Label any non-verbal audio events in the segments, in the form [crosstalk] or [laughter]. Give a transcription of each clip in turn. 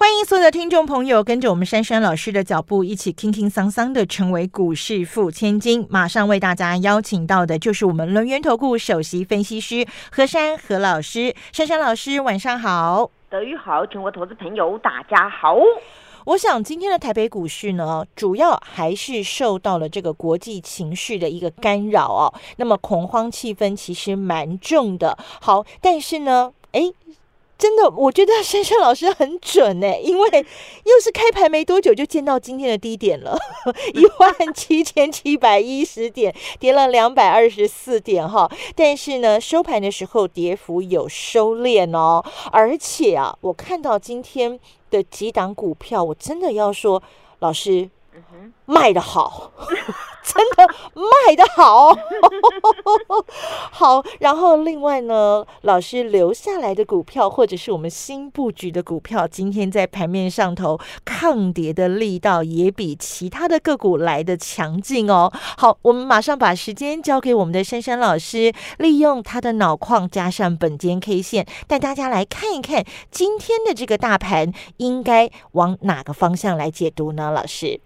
欢迎所有的听众朋友，跟着我们珊珊老师的脚步，一起轻轻桑桑的成为股市富千金。马上为大家邀请到的就是我们轮源投顾首席分析师何珊何老师。珊珊老师，晚上好。德语好，全国投资朋友大家好。我想今天的台北股市呢，主要还是受到了这个国际情绪的一个干扰哦。那么恐慌气氛其实蛮重的。好，但是呢，哎。真的，我觉得珊珊老师很准呢，[laughs] 因为又是开盘没多久就见到今天的低点了，[laughs] 一万七千七百一十点，跌了两百二十四点哈。但是呢，收盘的时候跌幅有收敛哦，而且啊，我看到今天的几档股票，我真的要说，老师。卖的好，[laughs] 真的卖的好，[laughs] 好。然后另外呢，老师留下来的股票，或者是我们新布局的股票，今天在盘面上头抗跌的力道也比其他的个股来的强劲哦。好，我们马上把时间交给我们的珊珊老师，利用他的脑矿加上本间 K 线，带大家来看一看今天的这个大盘应该往哪个方向来解读呢？老师。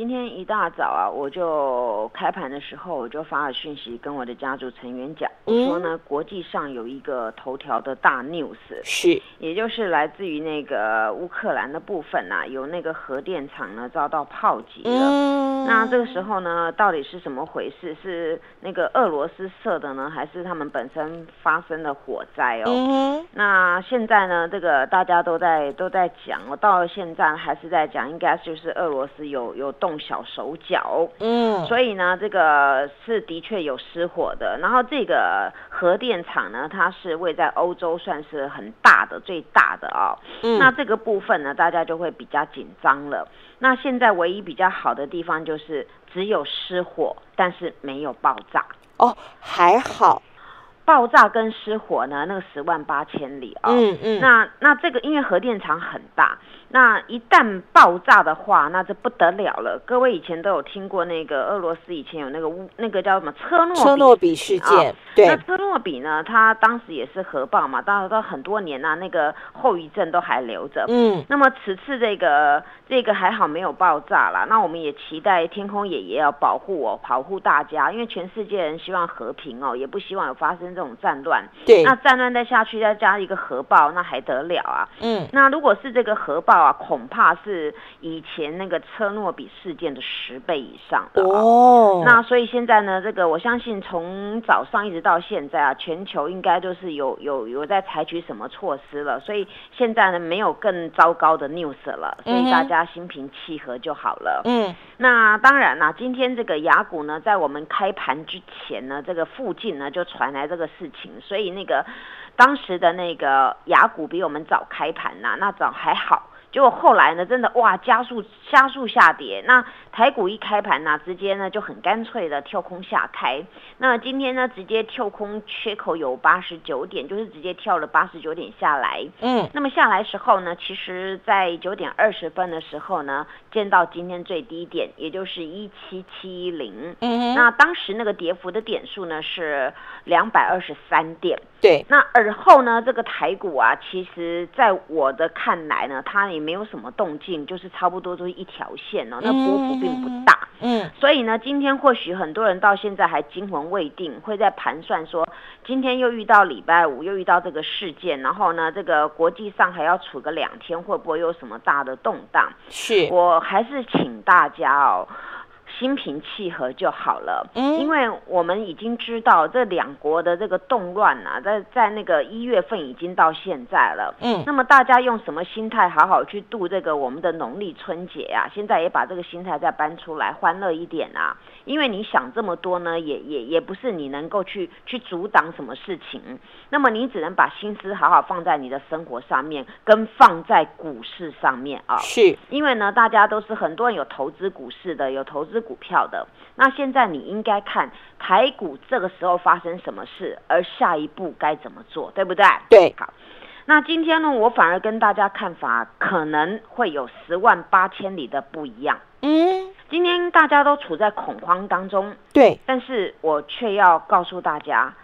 今天一大早啊，我就开盘的时候我就发了讯息跟我的家族成员讲，我说呢，国际上有一个头条的大 news，是，也就是来自于那个乌克兰的部分呐，有那个核电厂呢遭到炮击了。那这个时候呢，到底是什么回事？是那个俄罗斯设的呢，还是他们本身发生的火灾哦？那现在呢，这个大家都在都在讲，我到现在还是在讲，应该就是俄罗斯有有动。小手脚，嗯，所以呢，这个是的确有失火的。然后这个核电厂呢，它是位在欧洲，算是很大的、最大的啊。嗯，那这个部分呢，大家就会比较紧张了。那现在唯一比较好的地方就是只有失火，但是没有爆炸。哦，还好。爆炸跟失火呢，那个十万八千里啊。嗯嗯。那那这个因为核电厂很大。那一旦爆炸的话，那这不得了了。各位以前都有听过那个俄罗斯以前有那个乌那个叫什么车诺车诺比事件，对。那车诺比呢，它当时也是核爆嘛，当时到很多年呐，那个后遗症都还留着。嗯。那么此次这个这个还好没有爆炸啦，那我们也期待天空爷爷要保护我，保护大家，因为全世界人希望和平哦，也不希望有发生这种战乱。对。那战乱再下去，再加一个核爆，那还得了啊？嗯。那如果是这个核爆。啊，恐怕是以前那个车诺比事件的十倍以上的哦。那所以现在呢，这个我相信从早上一直到现在啊，全球应该都是有有有在采取什么措施了。所以现在呢，没有更糟糕的 news 了，所以大家心平气和就好了。嗯。那当然啦，今天这个雅股呢，在我们开盘之前呢，这个附近呢就传来这个事情，所以那个当时的那个雅股比我们早开盘呐，那早还好。结果后来呢，真的哇，加速加速下跌。那台股一开盘呢，直接呢就很干脆的跳空下开。那今天呢，直接跳空缺口有八十九点，就是直接跳了八十九点下来。嗯，那么下来时候呢，其实在九点二十分的时候呢，见到今天最低点，也就是一七七零。嗯，那当时那个跌幅的点数呢是两百二十三点。对，那而后呢，这个台股啊，其实在我的看来呢，它也没有什么动静，就是差不多都是一条线哦，那波幅并不大。嗯，所以呢，今天或许很多人到现在还惊魂未定，会在盘算说，今天又遇到礼拜五，又遇到这个事件，然后呢，这个国际上还要处个两天，会不会有什么大的动荡？是我还是请大家哦。心平气和就好了，嗯，因为我们已经知道这两国的这个动乱啊，在在那个一月份已经到现在了，嗯，那么大家用什么心态好好去度这个我们的农历春节啊？现在也把这个心态再搬出来，欢乐一点啊！因为你想这么多呢，也也也不是你能够去去阻挡什么事情。那么你只能把心思好好放在你的生活上面，跟放在股市上面啊。是，因为呢，大家都是很多人有投资股市的，有投资股票的。那现在你应该看台股这个时候发生什么事，而下一步该怎么做，对不对？对，好。那今天呢，我反而跟大家看法可能会有十万八千里的不一样。嗯，今天大家都处在恐慌当中。对，但是我却要告诉大家，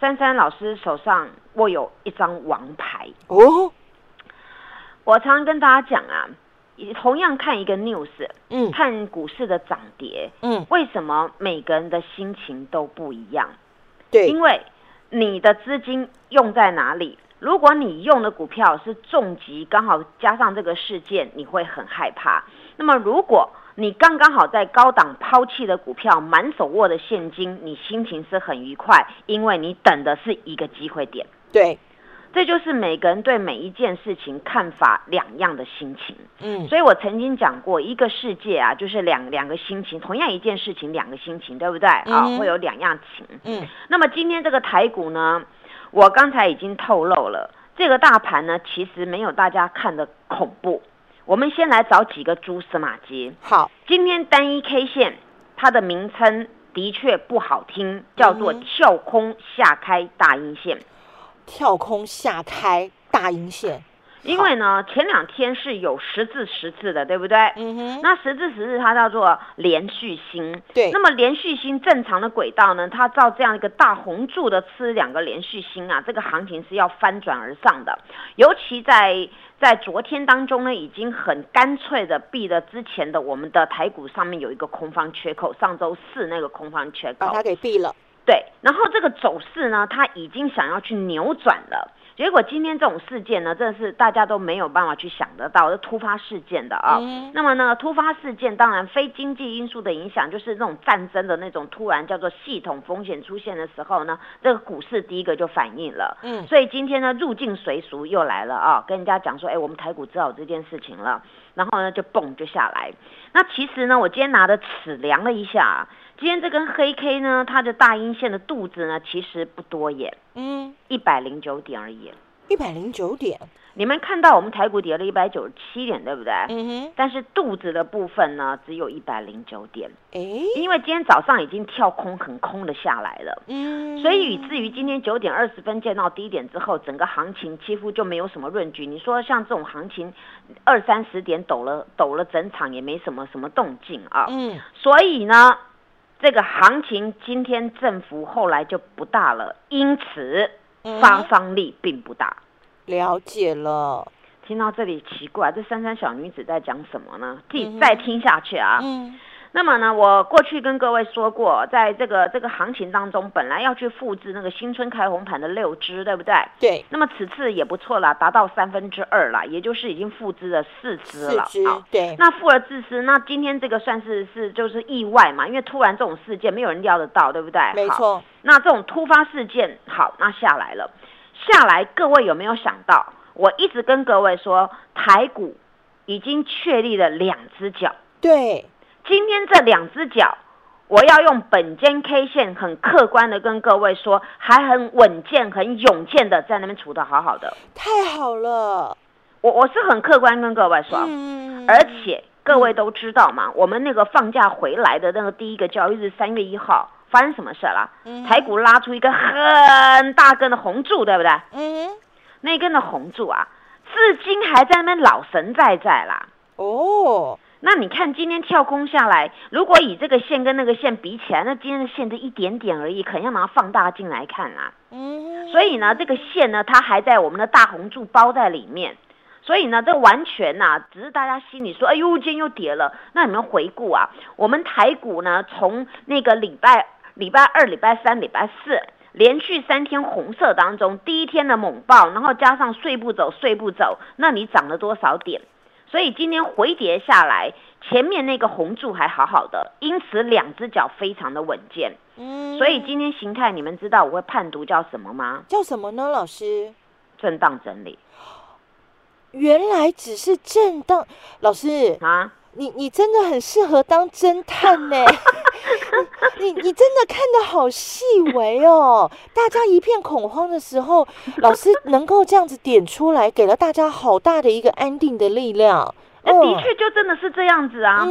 珊珊老师手上握有一张王牌。哦，我常常跟大家讲啊，同样看一个 news，嗯，看股市的涨跌，嗯，为什么每个人的心情都不一样？对，因为你的资金用在哪里？如果你用的股票是重疾，刚好加上这个事件，你会很害怕。那么，如果你刚刚好在高档抛弃的股票，满手握的现金，你心情是很愉快，因为你等的是一个机会点。对，这就是每个人对每一件事情看法两样的心情。嗯，所以我曾经讲过，一个世界啊，就是两两个心情，同样一件事情，两个心情，对不对？啊，会有两样情。嗯，那么今天这个台股呢？我刚才已经透露了，这个大盘呢，其实没有大家看的恐怖。我们先来找几个蛛丝马迹。好，今天单一 K 线，它的名称的确不好听，叫做跳空下开大阴线。跳空下开大阴线。因为呢，前两天是有十字十字的，对不对？嗯哼。那十字十字它叫做连续星。对。那么连续星正常的轨道呢，它照这样一个大红柱的吃两个连续星啊，这个行情是要翻转而上的。尤其在在昨天当中呢，已经很干脆的闭了之前的我们的台股上面有一个空方缺口，上周四那个空方缺口把它给闭了。对。然后这个走势呢，它已经想要去扭转了。结果今天这种事件呢，真的是大家都没有办法去想得到，是突发事件的啊。那么呢，突发事件当然非经济因素的影响，就是那种战争的那种突然叫做系统风险出现的时候呢，这个股市第一个就反应了。嗯，所以今天呢，入境随俗又来了啊，跟人家讲说，哎，我们台股知道这件事情了，然后呢就蹦就下来。那其实呢，我今天拿的尺量了一下。今天这根黑 K 呢，它的大阴线的肚子呢，其实不多耶，嗯，一百零九点而已，一百零九点。你们看到我们台股跌了一百九十七点，对不对？嗯哼。但是肚子的部分呢，只有一百零九点。哎，因为今天早上已经跳空很空的下来了，嗯，所以以至于今天九点二十分见到低点之后，整个行情几乎就没有什么润局。你说像这种行情，二三十点抖了抖了整场也没什么什么动静啊，嗯，所以呢。这个行情今天振幅后来就不大了，因此发放力并不大。了解了，听到这里奇怪，这三三小女子在讲什么呢？自己再听下去啊。嗯。那么呢，我过去跟各位说过，在这个这个行情当中，本来要去复制那个新春开红盘的六只，对不对？对。那么此次也不错啦，达到三分之二了，也就是已经复制了四只了。四只，对。那复而自私，那今天这个算是是就是意外嘛？因为突然这种事件没有人料得到，对不对？没错。那这种突发事件，好，那下来了，下来，各位有没有想到？我一直跟各位说，台股已经确立了两只脚。对。今天这两只脚，我要用本间 K 线很客观的跟各位说，还很稳健、很勇健的在那边处的好好的，太好了。我我是很客观跟各位说，嗯，而且各位都知道嘛，我们那个放假回来的那个第一个交易日三月一号发生什么事了？台股拉出一个很大根的红柱，对不对？嗯，那根的红柱啊，至今还在那边老神在在啦。哦。那你看今天跳空下来，如果以这个线跟那个线比起来，那今天的线就一点点而已，可能要拿放大镜来看啊。嗯，所以呢，这个线呢，它还在我们的大红柱包在里面，所以呢，这完全呐，只是大家心里说，哎呦，今天又跌了。那你们回顾啊，我们台股呢，从那个礼拜礼拜二、礼拜三、礼拜四连续三天红色当中，第一天的猛爆，然后加上睡不走、睡不走，那你涨了多少点？所以今天回跌下来，前面那个红柱还好好的，因此两只脚非常的稳健。嗯，所以今天形态你们知道我会判读叫什么吗？叫什么呢，老师？震荡整理。原来只是震荡，老师啊。你你真的很适合当侦探呢，[laughs] 你你真的看的好细微哦！大家一片恐慌的时候，老师能够这样子点出来，给了大家好大的一个安定的力量。那的确就真的是这样子啊！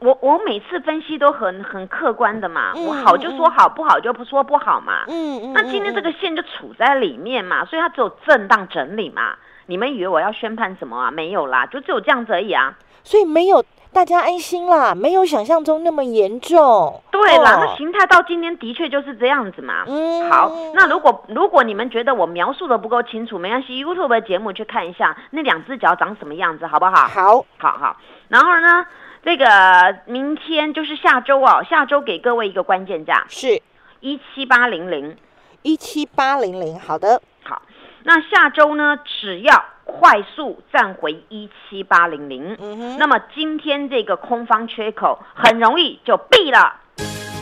我我每次分析都很很客观的嘛，我好就说好，不好就不说不好嘛。嗯嗯。那今天这个线就处在里面嘛，所以它只有震荡整理嘛。你们以为我要宣判什么啊？没有啦，就只有这样子而已啊。所以没有。大家安心啦，没有想象中那么严重。对啦，那形态到今天的确就是这样子嘛。嗯，好，那如果如果你们觉得我描述的不够清楚，没关系，YouTube 的节目去看一下那两只脚长什么样子，好不好？好，好好。然后呢，这个明天就是下周哦，下周给各位一个关键价是一七八零零，一七八零零。好的，好。那下周呢，只要。快速站回一七八零零，那么今天这个空方缺口很容易就闭了。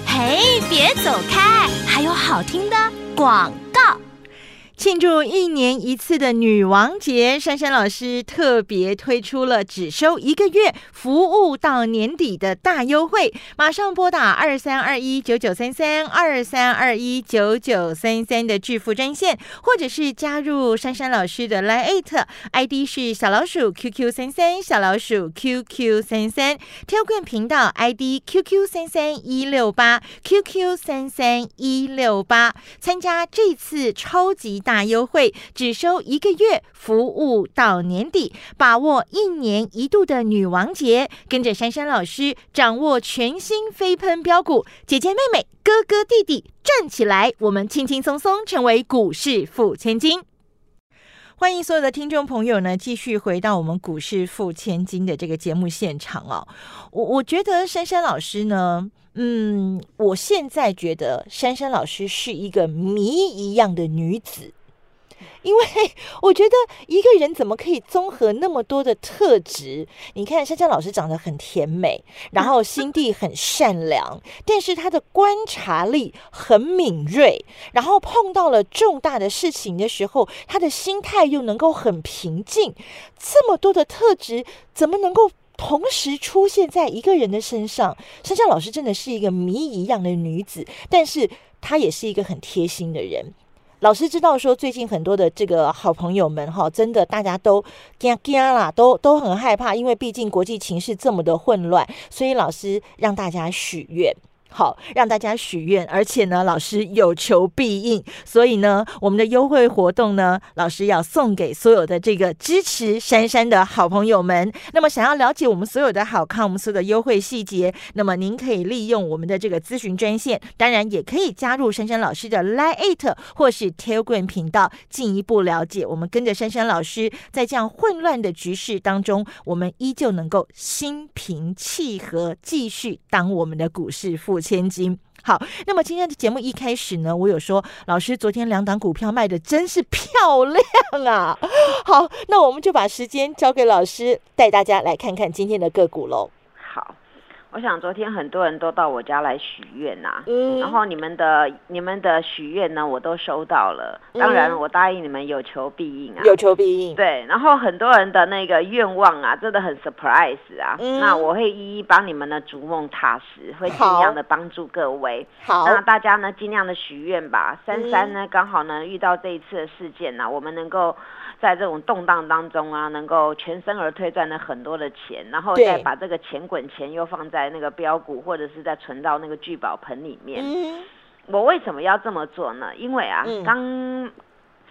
嘿，别走开，还有好听的广告。庆祝一年一次的女王节，珊珊老师特别推出了只收一个月，服务到年底的大优惠。马上拨打二三二一九九三三二三二一九九三三的致富专线，或者是加入珊珊老师的 Line ID 是小老鼠 QQ 三三小老鼠 QQ 三三 t e l g r a m 频道 ID QQ 三三一六八 QQ 三三一六八，参加这次超级大。大优惠，只收一个月，服务到年底，把握一年一度的女王节，跟着珊珊老师掌握全新飞喷标股，姐姐妹妹、哥哥弟弟站起来，我们轻轻松松成为股市富千金。欢迎所有的听众朋友呢，继续回到我们股市富千金的这个节目现场哦。我我觉得珊珊老师呢，嗯，我现在觉得珊珊老师是一个谜一样的女子。因为我觉得一个人怎么可以综合那么多的特质？你看，珊珊老师长得很甜美，然后 [laughs] 心地很善良，但是她的观察力很敏锐，然后碰到了重大的事情的时候，她的心态又能够很平静。这么多的特质，怎么能够同时出现在一个人的身上？珊珊老师真的是一个谜一样的女子，但是她也是一个很贴心的人。老师知道说，最近很多的这个好朋友们哈，真的大家都惊惊啦，都都很害怕，因为毕竟国际情势这么的混乱，所以老师让大家许愿。好，让大家许愿，而且呢，老师有求必应，所以呢，我们的优惠活动呢，老师要送给所有的这个支持珊珊的好朋友们。那么，想要了解我们所有的好看，我们所有的优惠细节，那么您可以利用我们的这个咨询专线，当然也可以加入珊珊老师的 Line 或是 Telegram 频道，进一步了解。我们跟着珊珊老师，在这样混乱的局势当中，我们依旧能够心平气和，继续当我们的股市富。千金好，那么今天的节目一开始呢，我有说老师昨天两档股票卖的真是漂亮啊！[laughs] 好，那我们就把时间交给老师，带大家来看看今天的个股喽。我想昨天很多人都到我家来许愿呐，然后你们的你们的许愿呢，我都收到了。当然，我答应你们有求必应啊，有求必应。对，然后很多人的那个愿望啊，真的很 surprise 啊。那我会一一帮你们的逐梦踏实，会尽量的帮助各位。好，那大家呢尽量的许愿吧。珊珊呢刚好呢遇到这一次的事件呢，我们能够。在这种动荡当中啊，能够全身而退赚了很多的钱，然后再把这个钱滚钱又放在那个标股，或者是在存到那个聚宝盆里面。我为什么要这么做呢？因为啊，当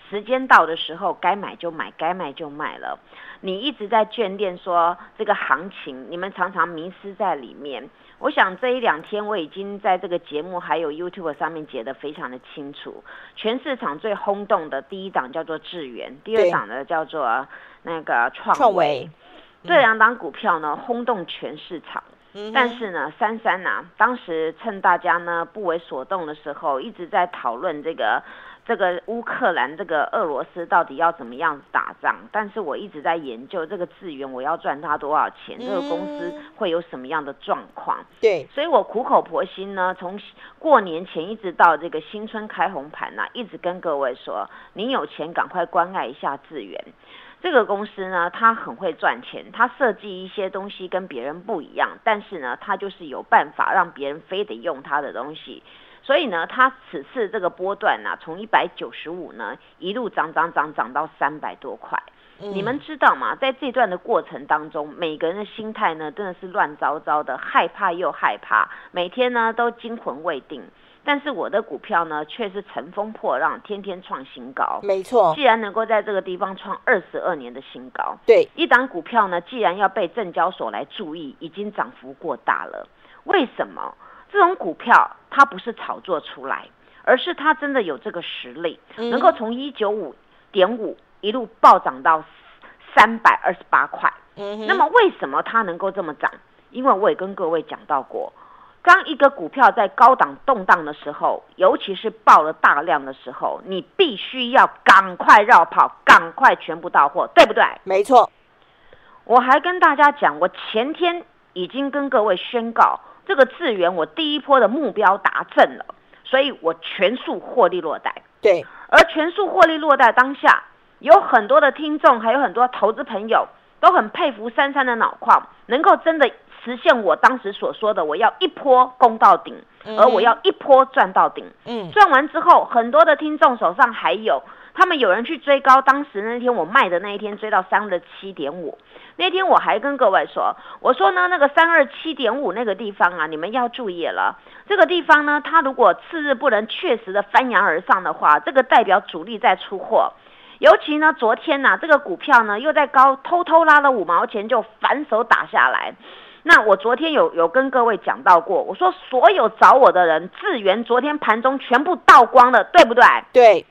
时间到的时候，该买就买，该卖就卖了。你一直在眷恋说这个行情，你们常常迷失在里面。我想这一两天我已经在这个节目还有 YouTube 上面解得非常的清楚。全市场最轰动的第一档叫做智源，第二档呢叫做那个创维，这两档股票呢轰动全市场。但是呢，珊珊呐，当时趁大家呢不为所动的时候，一直在讨论这个。这个乌克兰这个俄罗斯到底要怎么样打仗，但是我一直在研究这个资源，我要赚他多少钱，这个公司会有什么样的状况？对，所以我苦口婆心呢，从过年前一直到这个新春开红盘呐，一直跟各位说，您有钱赶快关爱一下资源。这个公司呢，它很会赚钱，它设计一些东西跟别人不一样，但是呢，它就是有办法让别人非得用它的东西。所以呢，它此次这个波段呢，从一百九十五呢一路涨涨涨涨到三百多块。你们知道吗？在这段的过程当中，每个人的心态呢，真的是乱糟糟的，害怕又害怕，每天呢都惊魂未定。但是我的股票呢，却是乘风破浪，天天创新高。没错，既然能够在这个地方创二十二年的新高，对，一档股票呢，既然要被证交所来注意，已经涨幅过大了。为什么？这种股票它不是炒作出来，而是它真的有这个实力，能够从一九五点五一路暴涨到三百二十八块。嗯，那么为什么它能够这么涨？因为我也跟各位讲到过。当一个股票在高档动荡的时候，尤其是爆了大量的时候，你必须要赶快绕跑，赶快全部到货，对不对？没错。我还跟大家讲，我前天已经跟各位宣告，这个智源我第一波的目标达阵了，所以我全数获利落袋。对，而全数获利落袋当下，有很多的听众，还有很多投资朋友，都很佩服珊珊的脑矿，能够真的。实现我当时所说的，我要一波攻到顶，而我要一波赚到顶。嗯，赚完之后，很多的听众手上还有，他们有人去追高。当时那天我卖的那一天，追到三二七点五。那天我还跟各位说，我说呢，那个三二七点五那个地方啊，你们要注意了。这个地方呢，它如果次日不能确实的翻扬而上的话，这个代表主力在出货。尤其呢，昨天呢，这个股票呢又在高偷偷拉了五毛钱，就反手打下来。那我昨天有有跟各位讲到过，我说所有找我的人，智源昨天盘中全部倒光了，对不对？对，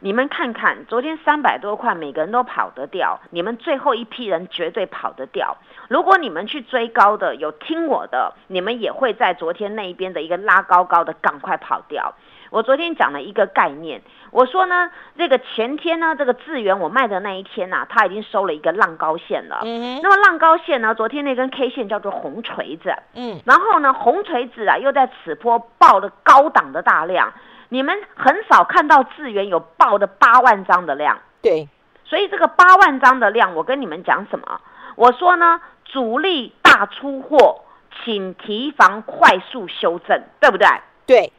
你们看看，昨天三百多块，每个人都跑得掉，你们最后一批人绝对跑得掉。如果你们去追高的，有听我的，你们也会在昨天那一边的一个拉高高的，赶快跑掉。我昨天讲了一个概念，我说呢，这个前天呢，这个智源我卖的那一天呐，它已经收了一个浪高线了。嗯那么浪高线呢，昨天那根 K 线叫做红锤子。嗯。然后呢，红锤子啊，又在此波爆了高档的大量，你们很少看到智源有爆的八万张的量。对。所以这个八万张的量，我跟你们讲什么？我说呢，主力大出货，请提防快速修正，对不对？对。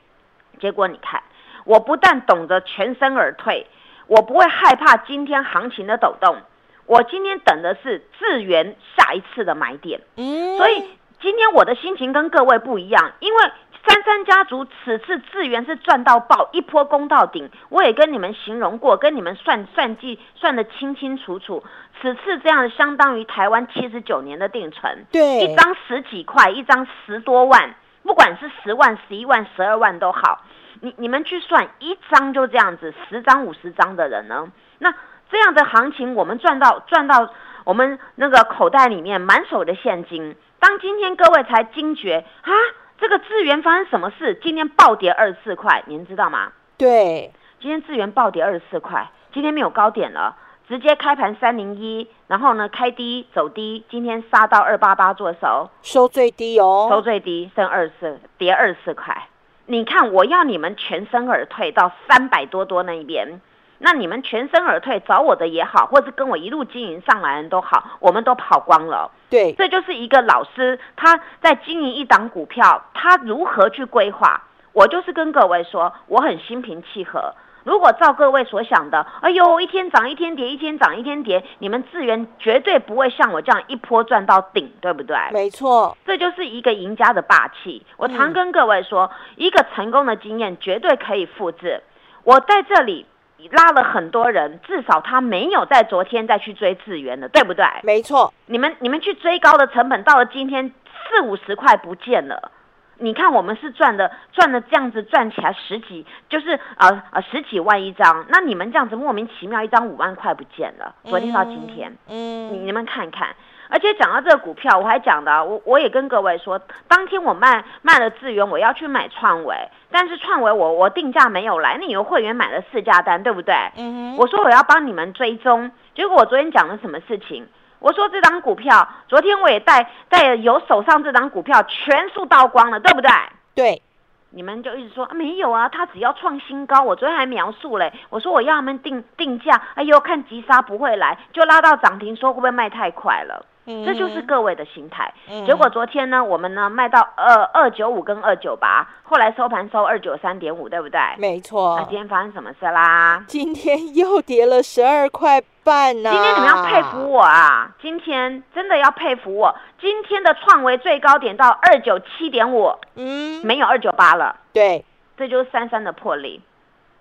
结果你看，我不但懂得全身而退，我不会害怕今天行情的抖动。我今天等的是智源下一次的买点。嗯，所以今天我的心情跟各位不一样，因为三三家族此次智源是赚到爆，一波攻到顶。我也跟你们形容过，跟你们算算计算得清清楚楚。此次这样相当于台湾七十九年的定存，对，一张十几块，一张十多万，不管是十万、十一万、十二万都好。你你们去算一张就这样子，十张五十张的人呢？那这样的行情，我们赚到赚到我们那个口袋里面满手的现金。当今天各位才惊觉啊，这个资源发生什么事？今天暴跌二十四块，您知道吗？对，今天资源暴跌二十四块，今天没有高点了，直接开盘三零一，然后呢开低走低，今天杀到二八八做手，收最低哦，收最低剩二十四，跌二十四块。你看，我要你们全身而退到三百多多那一边，那你们全身而退找我的也好，或是跟我一路经营上来的都好，我们都跑光了。对，这就是一个老师他在经营一档股票，他如何去规划。我就是跟各位说，我很心平气和。如果照各位所想的，哎呦，一天涨一天跌，一天涨一天跌，你们资源绝对不会像我这样一波赚到顶，对不对？没错，这就是一个赢家的霸气。我常跟各位说，一个成功的经验绝对可以复制。我在这里拉了很多人，至少他没有在昨天再去追资源的，对不对？没错，你们你们去追高的成本，到了今天四五十块不见了。你看，我们是赚的，赚的这样子赚起来十几，就是呃呃十几万一张。那你们这样子莫名其妙一张五万块不见了，昨天到今天，嗯，你你们看看。而且讲到这个股票，我还讲的，我我也跟各位说，当天我卖卖了资源，我要去买创维，但是创维我我定价没有来，那有会员买了四价单，对不对？嗯我说我要帮你们追踪，结果我昨天讲了什么事情？我说这张股票，昨天我也带带有手上这张股票全数倒光了，对不对？对。你们就一直说没有啊，他只要创新高。我昨天还描述嘞，我说我要他们定定价，哎呦，看急杀不会来，就拉到涨停，说会不会卖太快了？这就是各位的心态。结果昨天呢，我们呢卖到二二九五跟二九八，后来收盘收二九三点五，对不对？没错。那今天发生什么事啦？今天又跌了十二块半呢。今天你们要佩服我啊！今天真的要佩服我。今天的创维最高点到二九七点五，嗯，没有二九八了。对，这就是三三的破例。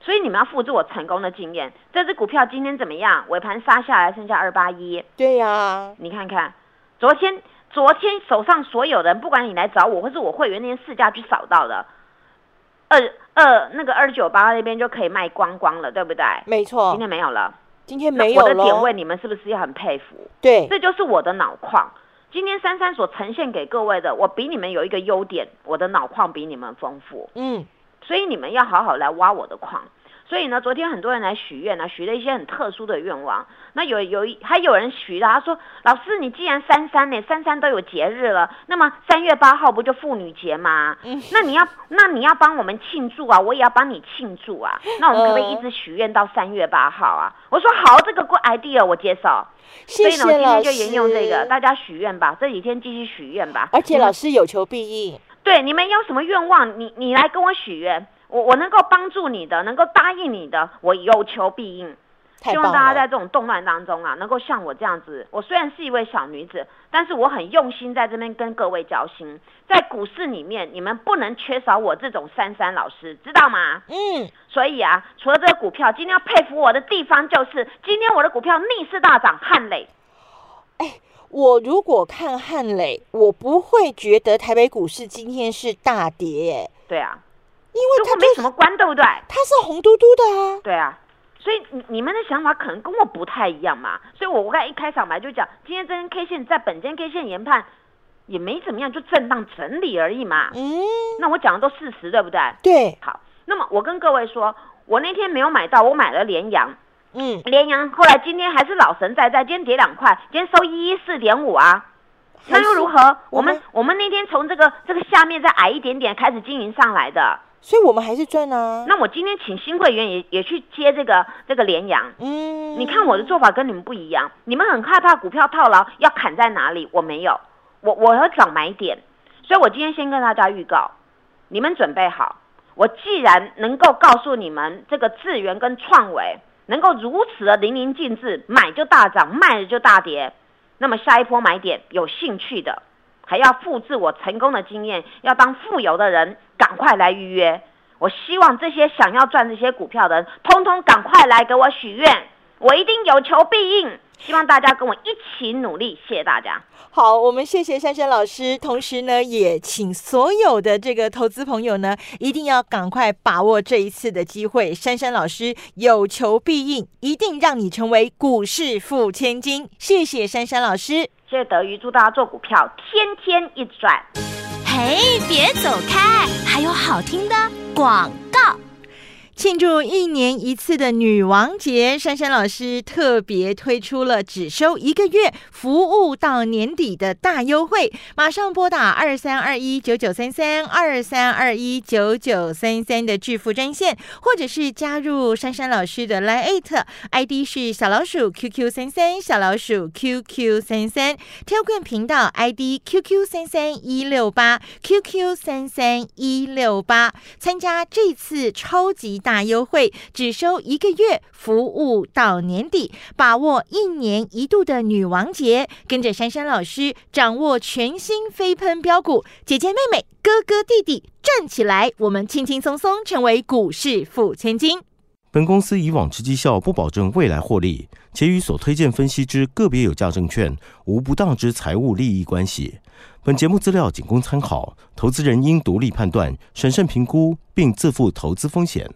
所以你们要复制我成功的经验。这只股票今天怎么样？尾盘杀下来，剩下二八一。对呀，你看看，昨天昨天手上所有人，不管你来找我，或是我会员那些市价去扫到的，二二那个二九八那边就可以卖光光了，对不对？没错。今天没有了，今天没有了。我的点位，你们是不是也很佩服？对，这就是我的脑矿。今天三三所呈现给各位的，我比你们有一个优点，我的脑矿比你们丰富。嗯。所以你们要好好来挖我的矿。所以呢，昨天很多人来许愿呢，许了一些很特殊的愿望。那有有还有人许了，他说：“老师，你既然三三呢，三三都有节日了，那么三月八号不就妇女节吗？嗯，那你要那你要帮我们庆祝啊，我也要帮你庆祝啊。那我们可不可以一直许愿到三月八号啊？”我说：“好，这个 good idea，我接受。”谢谢所以呢，我今天就沿用这个，大家许愿吧，这几天继续许愿吧。而且老师有求必应。对，你们有什么愿望，你你来跟我许愿。我我能够帮助你的，能够答应你的，我有求必应。希望大家在这种动乱当中啊，能够像我这样子。我虽然是一位小女子，但是我很用心在这边跟各位交心。在股市里面，你们不能缺少我这种珊珊老师，知道吗？嗯。所以啊，除了这个股票，今天要佩服我的地方就是，今天我的股票逆势大涨，汉磊。哎，我如果看汉磊，我不会觉得台北股市今天是大跌。对啊。因为它没什么关，对不对？它是红嘟嘟的啊。对啊，所以你你们的想法可能跟我不太一样嘛。所以我我刚一开场白就讲，今天这根 K 线在本间 K 线研判也没怎么样，就震荡整理而已嘛。嗯。那我讲的都事实，对不对？对。好，那么我跟各位说，我那天没有买到，我买了联阳。嗯。联阳后来今天还是老神在在，今天跌两块，今天收一一四点五啊。那又如何？我们我们那天从这个这个下面再矮一点点开始经营上来的。所以我们还是赚啊。那我今天请新会员也也去接这个这个联阳。嗯，你看我的做法跟你们不一样。你们很害怕股票套牢要砍在哪里？我没有，我我要找买点。所以我今天先跟大家预告，你们准备好。我既然能够告诉你们这个智源跟创维能够如此的淋漓尽致，买就大涨，卖了就大跌。那么下一波买点有兴趣的。还要复制我成功的经验，要当富有的人，赶快来预约。我希望这些想要赚这些股票的人，通通赶快来给我许愿，我一定有求必应。希望大家跟我一起努力，谢谢大家。好，我们谢谢珊珊老师，同时呢，也请所有的这个投资朋友呢，一定要赶快把握这一次的机会。珊珊老师有求必应，一定让你成为股市富千金。谢谢珊珊老师。谢谢德瑜，祝大家做股票天天一赚。嘿，别走开，还有好听的广告。庆祝一年一次的女王节，珊珊老师特别推出了只收一个月，服务到年底的大优惠。马上拨打二三二一九九三三二三二一九九三三的致富专线，或者是加入珊珊老师的 Line ID 是小老鼠 QQ 三三小老鼠 QQ 三三，挑冠频道 ID QQ 三三一六八 QQ 三三一六八，参加这次超级大。大优惠，只收一个月，服务到年底，把握一年一度的女王节，跟着珊珊老师掌握全新飞喷标股，姐姐妹妹、哥哥弟弟站起来，我们轻轻松松成为股市富千金。本公司以往之绩效不保证未来获利，且与所推荐分析之个别有价证券无不当之财务利益关系。本节目资料仅供参考，投资人应独立判断、审慎评估，并自负投资风险。